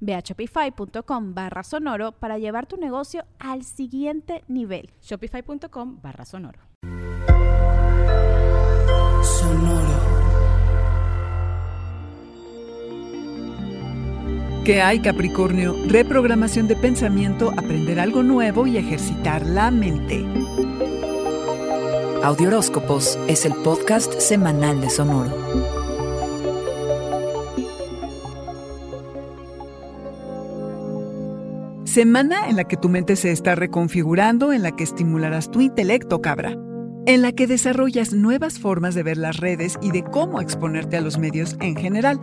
Ve a shopify.com barra sonoro para llevar tu negocio al siguiente nivel. Shopify.com barra sonoro. Sonoro. ¿Qué hay, Capricornio? Reprogramación de pensamiento, aprender algo nuevo y ejercitar la mente. Audioróscopos es el podcast semanal de Sonoro. Semana en la que tu mente se está reconfigurando, en la que estimularás tu intelecto, cabra. En la que desarrollas nuevas formas de ver las redes y de cómo exponerte a los medios en general.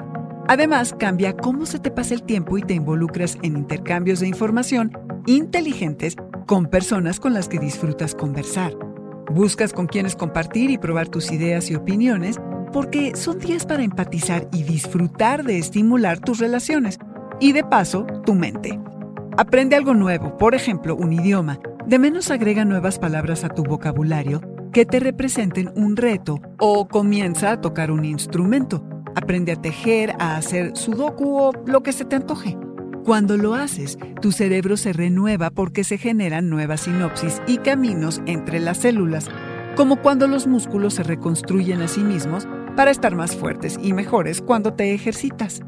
Además, cambia cómo se te pasa el tiempo y te involucras en intercambios de información inteligentes con personas con las que disfrutas conversar. Buscas con quienes compartir y probar tus ideas y opiniones porque son días para empatizar y disfrutar de estimular tus relaciones y de paso tu mente. Aprende algo nuevo, por ejemplo, un idioma. De menos agrega nuevas palabras a tu vocabulario que te representen un reto o comienza a tocar un instrumento. Aprende a tejer, a hacer sudoku o lo que se te antoje. Cuando lo haces, tu cerebro se renueva porque se generan nuevas sinopsis y caminos entre las células, como cuando los músculos se reconstruyen a sí mismos para estar más fuertes y mejores cuando te ejercitas.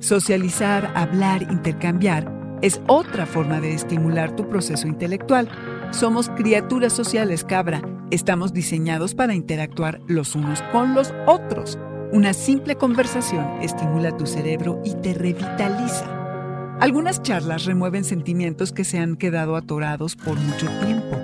Socializar, hablar, intercambiar es otra forma de estimular tu proceso intelectual. Somos criaturas sociales, cabra. Estamos diseñados para interactuar los unos con los otros. Una simple conversación estimula tu cerebro y te revitaliza. Algunas charlas remueven sentimientos que se han quedado atorados por mucho tiempo.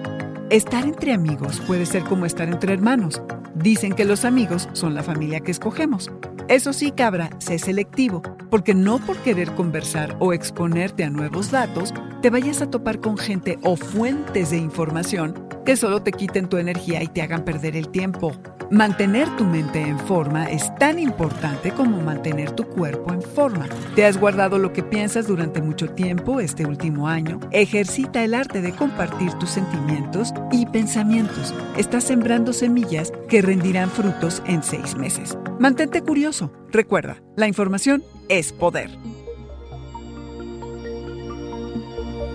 Estar entre amigos puede ser como estar entre hermanos. Dicen que los amigos son la familia que escogemos. Eso sí, cabra, sé selectivo, porque no por querer conversar o exponerte a nuevos datos, te vayas a topar con gente o fuentes de información que solo te quiten tu energía y te hagan perder el tiempo. Mantener tu mente en forma es tan importante como mantener tu cuerpo en forma. ¿Te has guardado lo que piensas durante mucho tiempo este último año? Ejercita el arte de compartir tus sentimientos y pensamientos. Estás sembrando semillas que rendirán frutos en seis meses. Mantente curioso. Recuerda, la información es poder.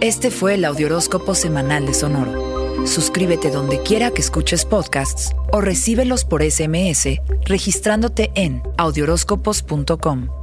Este fue el Audioróscopo Semanal de Sonoro. Suscríbete donde quiera que escuches podcasts o recíbelos por SMS registrándote en audioróscopos.com.